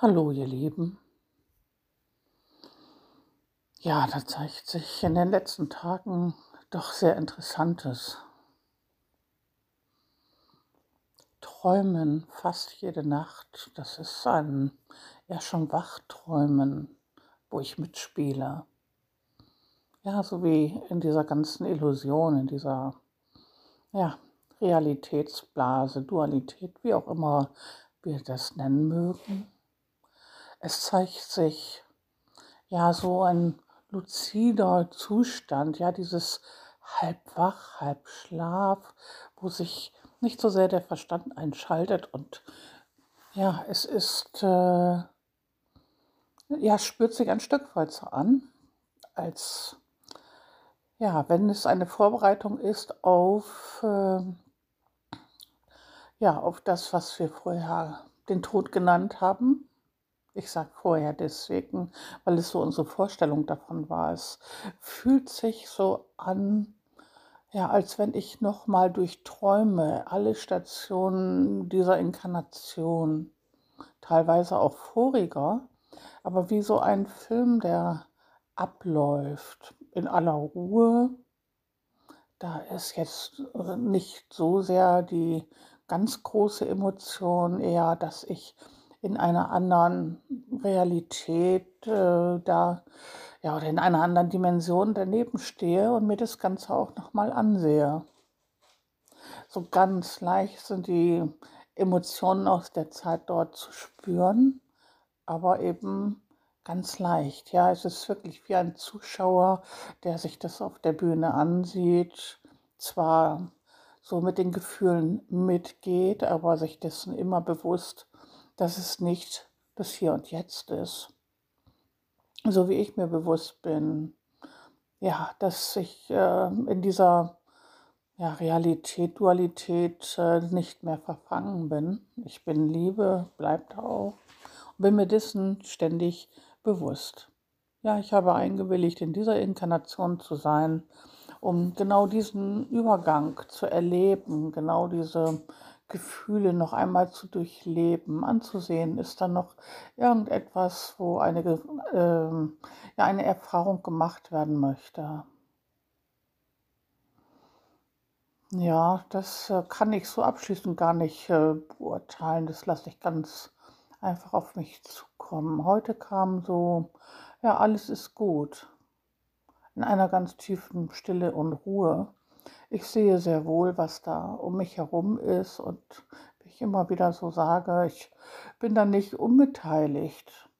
Hallo, ihr Lieben. Ja, da zeigt sich in den letzten Tagen doch sehr Interessantes. Träumen fast jede Nacht, das ist ein ja schon Wachträumen, wo ich mitspiele. Ja, so wie in dieser ganzen Illusion, in dieser ja, Realitätsblase, Dualität, wie auch immer wir das nennen mögen. Es zeigt sich ja so ein luzider Zustand, ja dieses halb wach, halb Schlaf, wo sich nicht so sehr der Verstand einschaltet und ja, es ist, äh, ja, spürt sich ein Stück weit so an, als ja, wenn es eine Vorbereitung ist auf, äh, ja, auf das, was wir vorher den Tod genannt haben, ich sage vorher deswegen, weil es so unsere Vorstellung davon war. Es fühlt sich so an, ja, als wenn ich nochmal durchträume, alle Stationen dieser Inkarnation, teilweise auch voriger, aber wie so ein Film, der abläuft in aller Ruhe. Da ist jetzt nicht so sehr die ganz große Emotion, eher, dass ich in einer anderen Realität äh, da, ja, oder in einer anderen Dimension daneben stehe und mir das Ganze auch nochmal ansehe. So ganz leicht sind die Emotionen aus der Zeit dort zu spüren, aber eben ganz leicht. Ja, es ist wirklich wie ein Zuschauer, der sich das auf der Bühne ansieht, zwar so mit den Gefühlen mitgeht, aber sich dessen immer bewusst dass es nicht das Hier und Jetzt ist. So wie ich mir bewusst bin, ja, dass ich äh, in dieser ja, Realität, Dualität äh, nicht mehr verfangen bin. Ich bin Liebe, bleibt auch. Und bin mir dessen ständig bewusst. Ja, ich habe eingewilligt, in dieser Inkarnation zu sein, um genau diesen Übergang zu erleben, genau diese Gefühle noch einmal zu durchleben, anzusehen. Ist da noch irgendetwas, wo eine, äh, ja, eine Erfahrung gemacht werden möchte? Ja, das äh, kann ich so abschließend gar nicht äh, beurteilen. Das lasse ich ganz einfach auf mich zukommen. Heute kam so, ja, alles ist gut. In einer ganz tiefen Stille und Ruhe ich sehe sehr wohl, was da um mich herum ist und wie ich immer wieder so sage, ich bin da nicht unbeteiligt.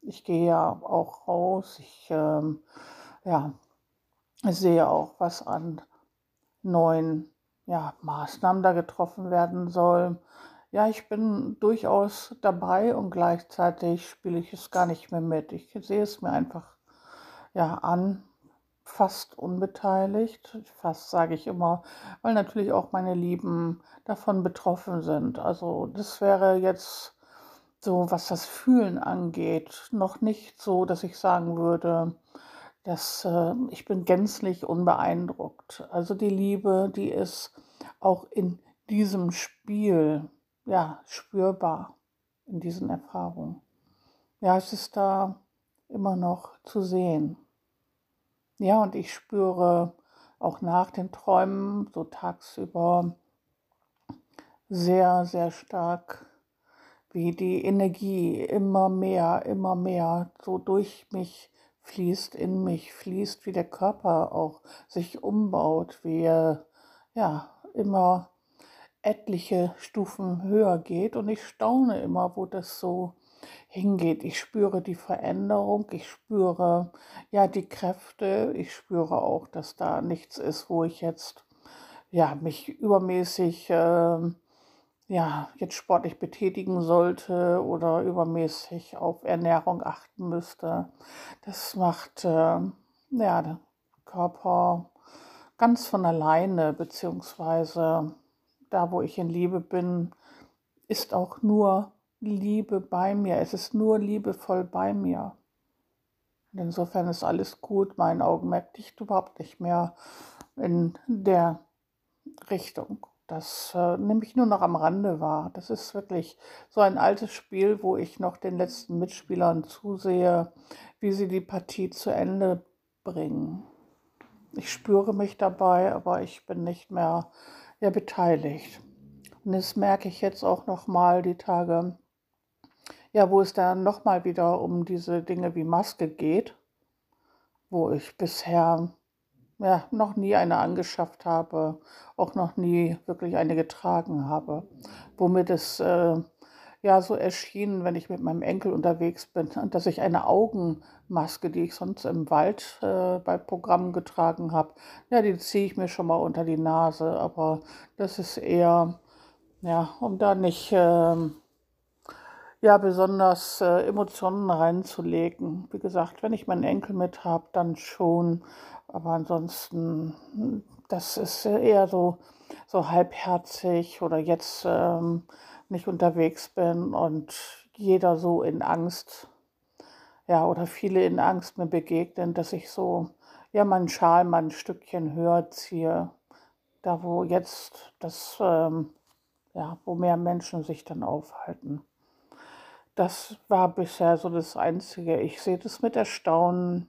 Ich gehe ja auch raus, ich ähm, ja, sehe auch, was an neuen ja, Maßnahmen da getroffen werden soll. Ja, ich bin durchaus dabei und gleichzeitig spiele ich es gar nicht mehr mit. Ich sehe es mir einfach ja an, fast unbeteiligt. Fast sage ich immer, weil natürlich auch meine Lieben davon betroffen sind. Also das wäre jetzt so, was das Fühlen angeht, noch nicht so, dass ich sagen würde, dass äh, ich bin gänzlich unbeeindruckt. Also die Liebe, die ist auch in diesem Spiel ja spürbar in diesen Erfahrungen. Ja, es ist da immer noch zu sehen. Ja, und ich spüre auch nach den Träumen so tagsüber sehr, sehr stark, wie die Energie immer mehr, immer mehr so durch mich fließt, in mich fließt, wie der Körper auch sich umbaut, wie er ja immer etliche Stufen höher geht. Und ich staune immer, wo das so hingeht. Ich spüre die Veränderung, ich spüre ja die Kräfte, ich spüre auch, dass da nichts ist, wo ich jetzt ja mich übermäßig äh, ja jetzt sportlich betätigen sollte oder übermäßig auf Ernährung achten müsste. Das macht äh, ja der Körper ganz von alleine beziehungsweise da, wo ich in Liebe bin, ist auch nur Liebe bei mir. Es ist nur liebevoll bei mir. Und insofern ist alles gut. Mein Augenmerk liegt überhaupt nicht mehr in der Richtung. das äh, nehme ich nur noch am Rande wahr. Das ist wirklich so ein altes Spiel, wo ich noch den letzten Mitspielern zusehe, wie sie die Partie zu Ende bringen. Ich spüre mich dabei, aber ich bin nicht mehr ja, beteiligt. Und das merke ich jetzt auch noch mal die Tage, ja, wo es dann noch mal wieder um diese Dinge wie Maske geht, wo ich bisher ja, noch nie eine angeschafft habe, auch noch nie wirklich eine getragen habe, womit es äh, ja so erschien, wenn ich mit meinem Enkel unterwegs bin, dass ich eine Augenmaske, die ich sonst im Wald äh, bei Programmen getragen habe, ja, die ziehe ich mir schon mal unter die Nase, aber das ist eher, ja, um da nicht äh, ja besonders äh, Emotionen reinzulegen. Wie gesagt, wenn ich meinen Enkel mit habe, dann schon, aber ansonsten, das ist eher so, so halbherzig oder jetzt ähm, nicht unterwegs bin und jeder so in Angst, ja, oder viele in Angst mir begegnen, dass ich so, ja, meinen Schal mal ein Stückchen höher ziehe, da wo jetzt das, ähm, ja, wo mehr Menschen sich dann aufhalten. Das war bisher so das Einzige. Ich sehe das mit Erstaunen,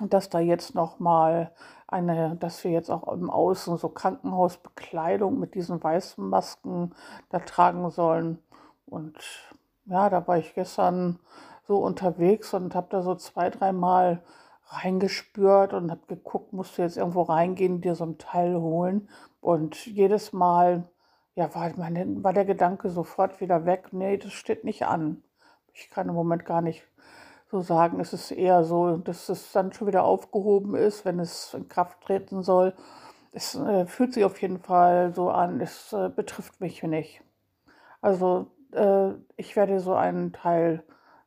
dass da jetzt noch mal eine, dass wir jetzt auch im Außen so Krankenhausbekleidung mit diesen weißen Masken da tragen sollen. Und ja, da war ich gestern so unterwegs und habe da so zwei, dreimal reingespürt und habe geguckt, musst du jetzt irgendwo reingehen, dir so ein Teil holen. Und jedes Mal, ja, war, meine, war der Gedanke sofort wieder weg, nee, das steht nicht an. Ich kann im Moment gar nicht so sagen. Es ist eher so, dass es dann schon wieder aufgehoben ist, wenn es in Kraft treten soll. Es äh, fühlt sich auf jeden Fall so an, es äh, betrifft mich nicht. Also äh, ich werde so einen Teil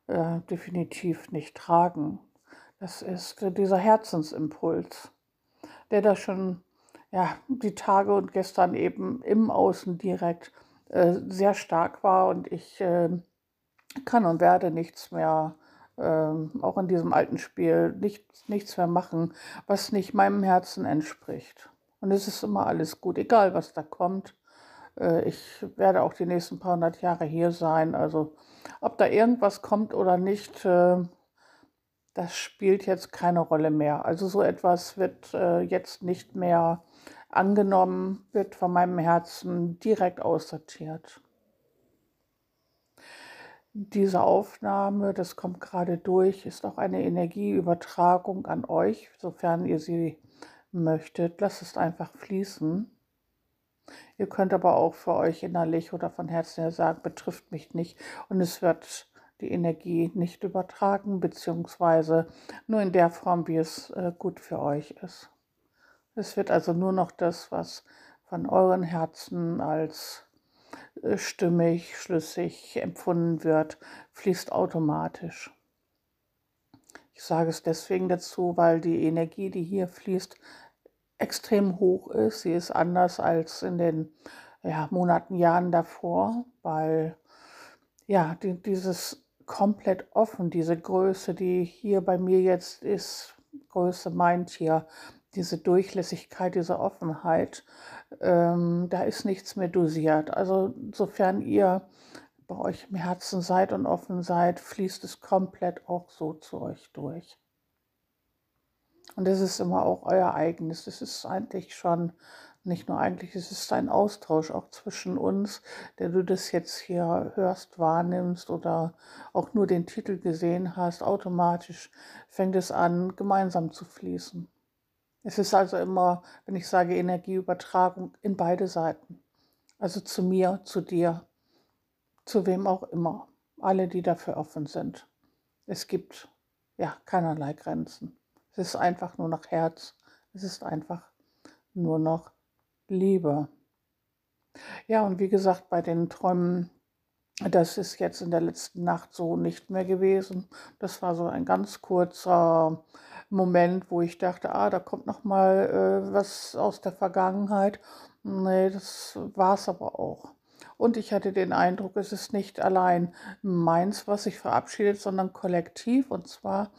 äh, definitiv nicht tragen. Das ist dieser Herzensimpuls, der da schon ja, die Tage und gestern eben im Außen direkt äh, sehr stark war und ich äh, kann und werde nichts mehr ähm, auch in diesem alten Spiel nichts, nichts mehr machen, was nicht meinem Herzen entspricht. Und es ist immer alles gut, egal was da kommt. Äh, ich werde auch die nächsten paar hundert Jahre hier sein. Also ob da irgendwas kommt oder nicht, äh, das spielt jetzt keine Rolle mehr. Also so etwas wird äh, jetzt nicht mehr angenommen, wird von meinem Herzen direkt aussortiert diese Aufnahme, das kommt gerade durch, ist auch eine Energieübertragung an euch, sofern ihr sie möchtet. Lasst es einfach fließen. Ihr könnt aber auch für euch innerlich oder von Herzen her sagen, betrifft mich nicht. Und es wird die Energie nicht übertragen, beziehungsweise nur in der Form, wie es äh, gut für euch ist. Es wird also nur noch das, was von euren Herzen als äh, stimmig, schlüssig empfunden wird, fließt automatisch. Ich sage es deswegen dazu, weil die Energie, die hier fließt, extrem hoch ist. Sie ist anders als in den ja, Monaten, Jahren davor, weil ja, die, dieses komplett offen, diese Größe, die hier bei mir jetzt ist, Größe meint hier diese Durchlässigkeit, diese Offenheit, ähm, da ist nichts mehr dosiert. Also sofern ihr bei euch im Herzen seid und offen seid, fließt es komplett auch so zu euch durch. Und es ist immer auch euer eigenes. Es ist eigentlich schon, nicht nur eigentlich, es ist ein Austausch auch zwischen uns, der du das jetzt hier hörst, wahrnimmst oder auch nur den Titel gesehen hast. Automatisch fängt es an, gemeinsam zu fließen. Es ist also immer, wenn ich sage Energieübertragung, in beide Seiten. Also zu mir, zu dir, zu wem auch immer. Alle, die dafür offen sind. Es gibt ja keinerlei Grenzen. Es ist einfach nur noch Herz. Es ist einfach nur noch Liebe. Ja, und wie gesagt, bei den Träumen, das ist jetzt in der letzten Nacht so nicht mehr gewesen. Das war so ein ganz kurzer Moment, wo ich dachte, ah, da kommt noch mal äh, was aus der Vergangenheit. Nee, das war es aber auch. Und ich hatte den Eindruck, es ist nicht allein meins, was sich verabschiedet, sondern kollektiv. Und zwar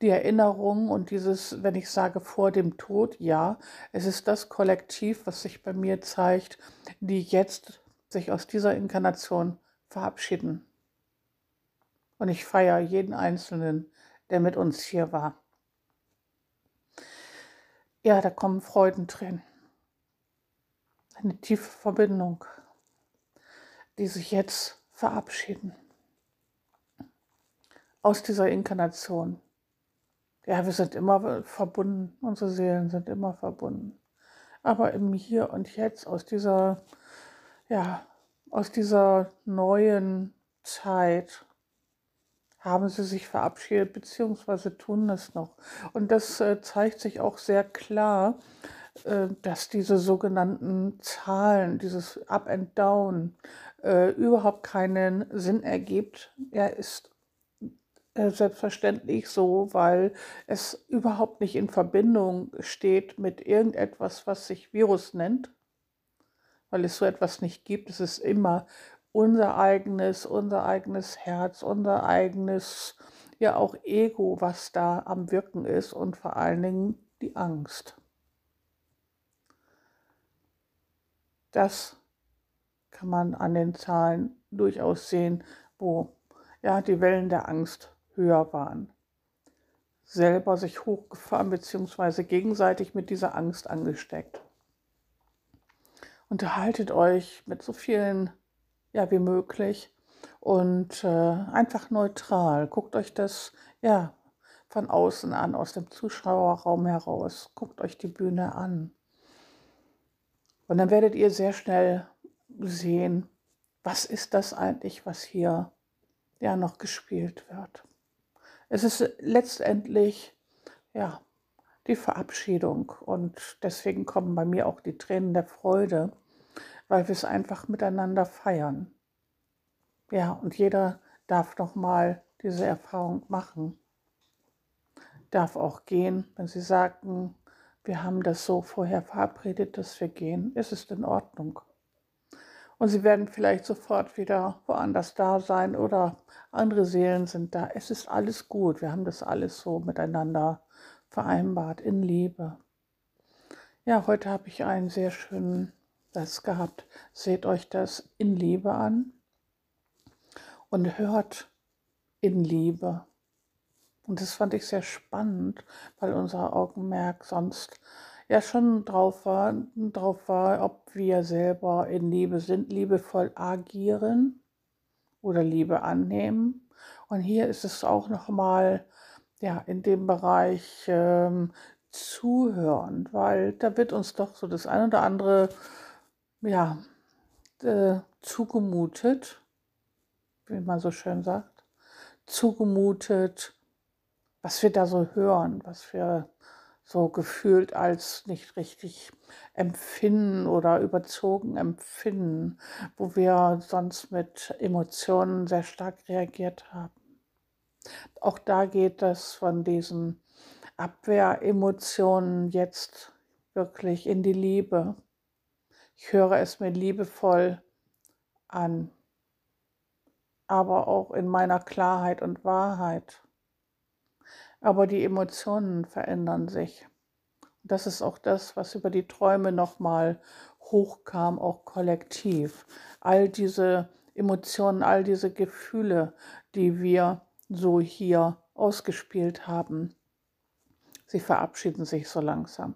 die Erinnerung und dieses, wenn ich sage vor dem Tod, ja, es ist das Kollektiv, was sich bei mir zeigt, die jetzt sich aus dieser Inkarnation verabschieden. Und ich feiere jeden Einzelnen, der mit uns hier war. Ja, da kommen Freudentränen. Eine tiefe Verbindung die sich jetzt verabschieden aus dieser Inkarnation. Ja, wir sind immer verbunden, unsere Seelen sind immer verbunden. Aber im Hier und Jetzt, aus dieser, ja, aus dieser neuen Zeit, haben sie sich verabschiedet, beziehungsweise tun es noch. Und das äh, zeigt sich auch sehr klar, äh, dass diese sogenannten Zahlen, dieses Up and Down, äh, überhaupt keinen Sinn ergibt. Er ist selbstverständlich so, weil es überhaupt nicht in Verbindung steht mit irgendetwas, was sich Virus nennt, weil es so etwas nicht gibt. Es ist immer unser eigenes, unser eigenes Herz, unser eigenes, ja auch Ego, was da am Wirken ist und vor allen Dingen die Angst. Das kann man an den Zahlen durchaus sehen, wo ja, die Wellen der Angst höher waren. Selber sich hochgefahren bzw. gegenseitig mit dieser Angst angesteckt. Unterhaltet euch mit so vielen ja, wie möglich und äh, einfach neutral. Guckt euch das ja von außen an, aus dem Zuschauerraum heraus. Guckt euch die Bühne an. Und dann werdet ihr sehr schnell sehen, was ist das eigentlich, was hier ja noch gespielt wird. Es ist letztendlich ja die Verabschiedung und deswegen kommen bei mir auch die Tränen der Freude, weil wir es einfach miteinander feiern. Ja, und jeder darf noch mal diese Erfahrung machen. Darf auch gehen, wenn sie sagten, wir haben das so vorher verabredet, dass wir gehen, ist es in Ordnung. Und sie werden vielleicht sofort wieder woanders da sein oder andere Seelen sind da. Es ist alles gut. Wir haben das alles so miteinander vereinbart in Liebe. Ja, heute habe ich einen sehr schönen das gehabt. Seht euch das in Liebe an und hört in Liebe. Und das fand ich sehr spannend, weil unser Augenmerk sonst ja schon drauf war, drauf war, ob wir selber in Liebe sind, liebevoll agieren oder Liebe annehmen. Und hier ist es auch nochmal ja, in dem Bereich ähm, zuhören, weil da wird uns doch so das eine oder andere ja, äh, zugemutet, wie man so schön sagt, zugemutet, was wir da so hören, was wir so gefühlt als nicht richtig empfinden oder überzogen empfinden, wo wir sonst mit Emotionen sehr stark reagiert haben. Auch da geht es von diesen Abwehremotionen jetzt wirklich in die Liebe. Ich höre es mir liebevoll an, aber auch in meiner Klarheit und Wahrheit. Aber die Emotionen verändern sich. Das ist auch das, was über die Träume nochmal hochkam, auch kollektiv. All diese Emotionen, all diese Gefühle, die wir so hier ausgespielt haben, sie verabschieden sich so langsam.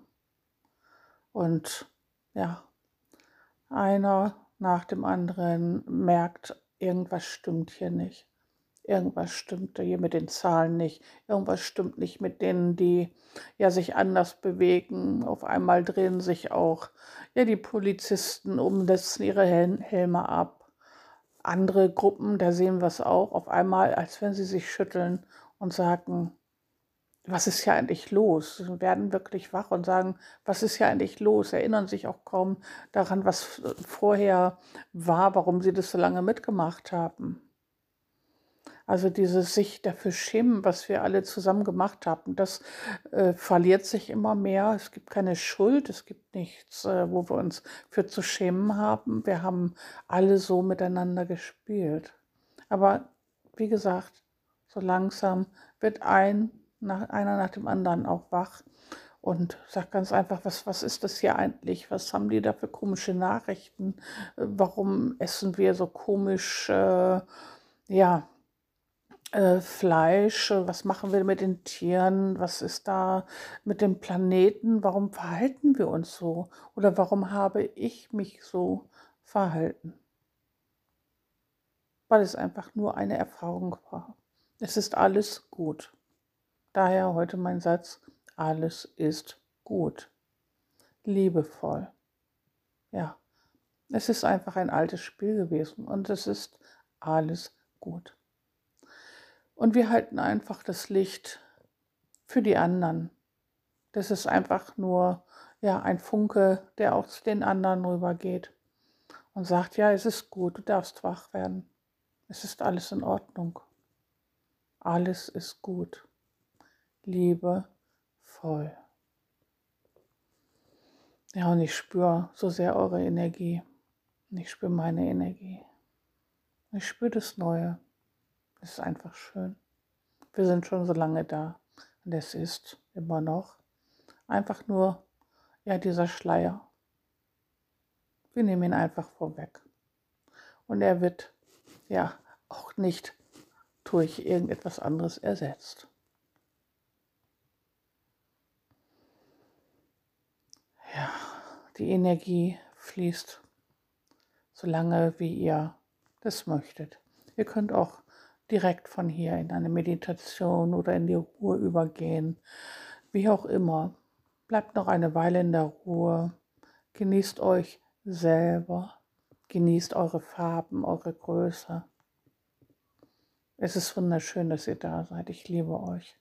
Und ja, einer nach dem anderen merkt, irgendwas stimmt hier nicht irgendwas stimmt hier mit den Zahlen nicht, irgendwas stimmt nicht mit denen, die ja sich anders bewegen. Auf einmal drehen sich auch ja die Polizisten um, setzen ihre Hel Helme ab. Andere Gruppen, da sehen wir es auch, auf einmal, als wenn sie sich schütteln und sagen, was ist hier eigentlich los? Sie werden wirklich wach und sagen, was ist hier eigentlich los? Erinnern sich auch kaum daran, was vorher war, warum sie das so lange mitgemacht haben. Also dieses sich dafür schämen, was wir alle zusammen gemacht haben, das äh, verliert sich immer mehr. Es gibt keine Schuld, es gibt nichts, äh, wo wir uns für zu schämen haben. Wir haben alle so miteinander gespielt. Aber wie gesagt, so langsam wird ein, nach, einer nach dem anderen auch wach und sagt ganz einfach, was, was ist das hier eigentlich? Was haben die da für komische Nachrichten? Warum essen wir so komisch, äh, ja, äh, Fleisch? Was machen wir mit den Tieren? Was ist da mit dem Planeten? Warum verhalten wir uns so? Oder warum habe ich mich so verhalten? Weil es einfach nur eine Erfahrung war. Es ist alles gut. Daher heute mein Satz, alles ist gut. Liebevoll. Ja, es ist einfach ein altes Spiel gewesen und es ist alles gut. Und wir halten einfach das Licht für die anderen. Das ist einfach nur ja, ein Funke, der auch zu den anderen rübergeht und sagt, ja, es ist gut, du darfst wach werden. Es ist alles in Ordnung. Alles ist gut. Liebe voll. Ja, und ich spüre so sehr eure Energie. Ich spüre meine Energie. Ich spüre das Neue. Es ist einfach schön. Wir sind schon so lange da. Und es ist immer noch einfach nur, ja, dieser Schleier. Wir nehmen ihn einfach vorweg. Und er wird, ja, auch nicht durch irgendetwas anderes ersetzt. Ja, die Energie fließt so lange, wie ihr das möchtet. Ihr könnt auch direkt von hier in eine Meditation oder in die Ruhe übergehen, wie auch immer. Bleibt noch eine Weile in der Ruhe, genießt euch selber, genießt eure Farben, eure Größe. Es ist wunderschön, dass ihr da seid. Ich liebe euch.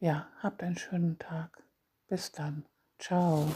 Ja, habt einen schönen Tag. Bis dann. Ciao.